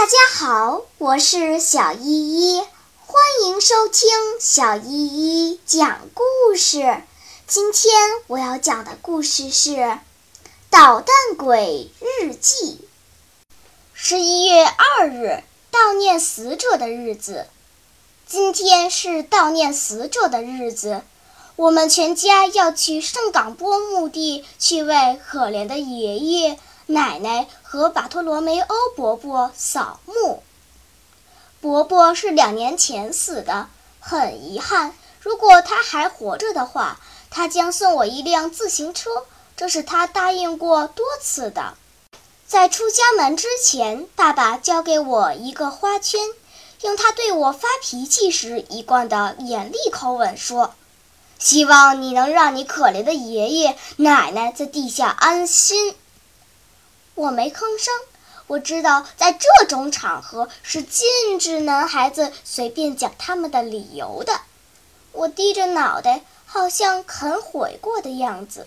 大家好，我是小依依，欢迎收听小依依讲故事。今天我要讲的故事是《捣蛋鬼日记》。十一月二日，悼念死者的日子。今天是悼念死者的日子，我们全家要去圣港波墓地，去为可怜的爷爷。奶奶和巴托罗梅欧伯伯扫墓。伯伯是两年前死的，很遗憾。如果他还活着的话，他将送我一辆自行车，这是他答应过多次的。在出家门之前，爸爸交给我一个花圈，用他对我发脾气时一贯的严厉口吻说：“希望你能让你可怜的爷爷奶奶在地下安心。”我没吭声。我知道，在这种场合是禁止男孩子随便讲他们的理由的。我低着脑袋，好像肯悔过的样子，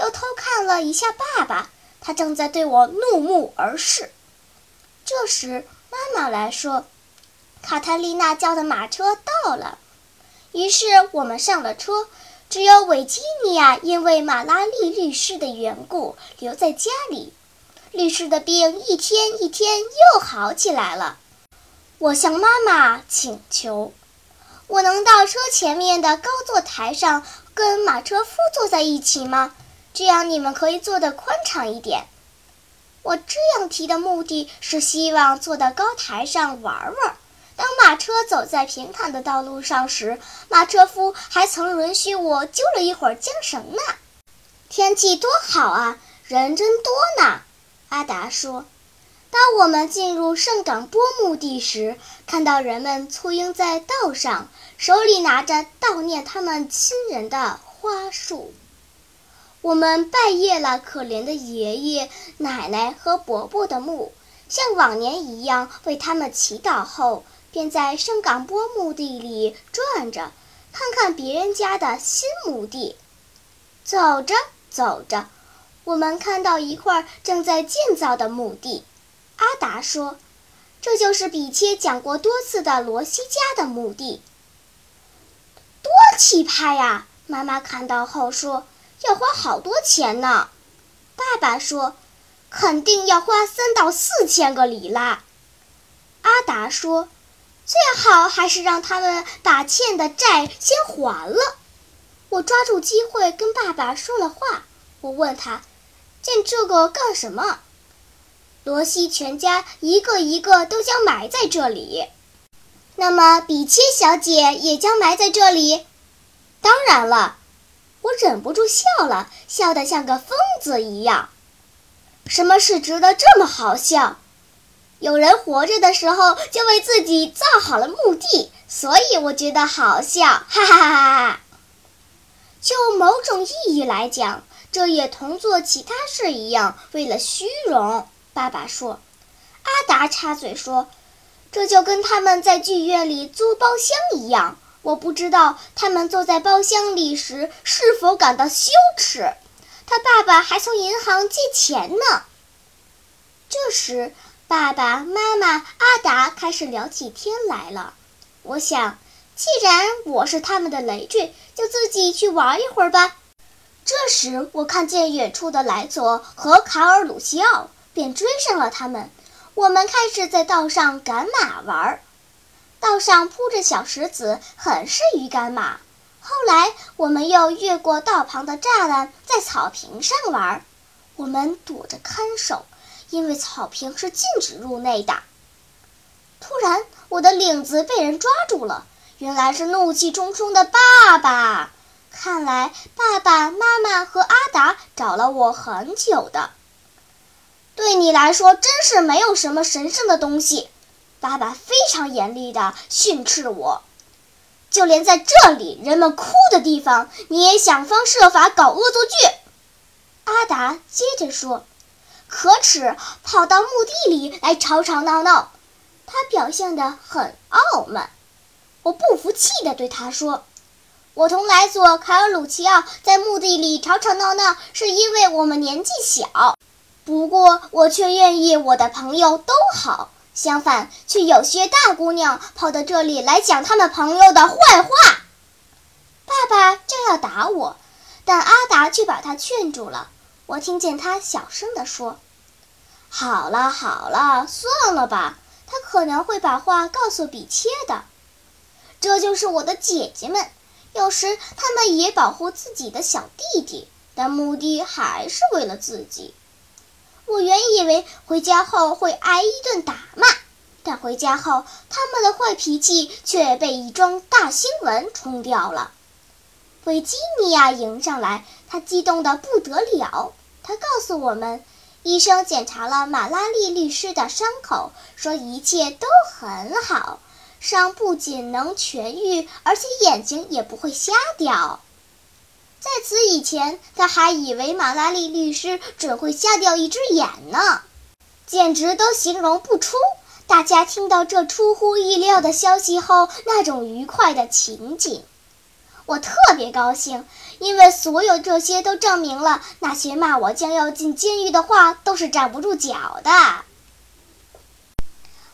又偷看了一下爸爸，他正在对我怒目而视。这时，妈妈来说：“卡特丽娜叫的马车到了。”于是我们上了车，只有维吉尼亚因为马拉利律师的缘故留在家里。律师的病一天一天又好起来了。我向妈妈请求，我能到车前面的高座台上跟马车夫坐在一起吗？这样你们可以坐得宽敞一点。我这样提的目的是希望坐到高台上玩玩。当马车走在平坦的道路上时，马车夫还曾允许我揪了一会儿缰绳呢。天气多好啊，人真多呢。阿达说：“当我们进入圣港波墓地时，看到人们簇拥在道上，手里拿着悼念他们亲人的花束。我们拜谒了可怜的爷爷、奶奶和伯伯的墓，像往年一样为他们祈祷后，便在圣港波墓地里转着，看看别人家的新墓地。走着走着。”我们看到一块正在建造的墓地，阿达说：“这就是比切讲过多次的罗西家的墓地。”多气派呀！妈妈看到后说：“要花好多钱呢。”爸爸说：“肯定要花三到四千个里拉。”阿达说：“最好还是让他们把欠的债先还了。”我抓住机会跟爸爸说了话，我问他。建这个干什么？罗西全家一个一个都将埋在这里。那么，比切小姐也将埋在这里。当然了，我忍不住笑了，笑得像个疯子一样。什么事值得这么好笑？有人活着的时候就为自己造好了墓地，所以我觉得好笑，哈哈哈哈！就某种意义来讲。这也同做其他事一样，为了虚荣。爸爸说。阿达插嘴说：“这就跟他们在剧院里租包厢一样。我不知道他们坐在包厢里时是否感到羞耻。他爸爸还从银行借钱呢。”这时，爸爸妈妈阿达开始聊起天来了。我想，既然我是他们的累赘，就自己去玩一会儿吧。这时，我看见远处的莱佐和卡尔鲁西奥，便追上了他们。我们开始在道上赶马玩，道上铺着小石子，很适于赶马。后来，我们又越过道旁的栅栏，在草坪上玩。我们躲着看守，因为草坪是禁止入内的。突然，我的领子被人抓住了，原来是怒气冲冲的爸爸。看来爸爸妈妈和阿达找了我很久的。对你来说，真是没有什么神圣的东西。爸爸非常严厉地训斥我。就连在这里人们哭的地方，你也想方设法搞恶作剧。阿达接着说：“可耻，跑到墓地里来吵吵闹闹。”他表现得很傲慢。我不服气地对他说。我同莱索、凯尔鲁奇奥在墓地里吵吵闹闹，是因为我们年纪小。不过，我却愿意我的朋友都好。相反，却有些大姑娘跑到这里来讲他们朋友的坏话。爸爸正要打我，但阿达却把他劝住了。我听见他小声地说：“好了好了，算了吧，他可能会把话告诉比切的。这就是我的姐姐们，有时他们也保护自己的小弟弟，但目的还是为了自己。”我原以为回家后会挨一顿打骂，但回家后他们的坏脾气却被一桩大新闻冲掉了。维吉尼亚迎上来，她激动得不得了。她告诉我们，医生检查了马拉利律师的伤口，说一切都很好，伤不仅能痊愈，而且眼睛也不会瞎掉。在此以前，他还以为马拉利律师准会瞎掉一只眼呢，简直都形容不出。大家听到这出乎意料的消息后，那种愉快的情景，我特别高兴，因为所有这些都证明了那些骂我将要进监狱的话都是站不住脚的。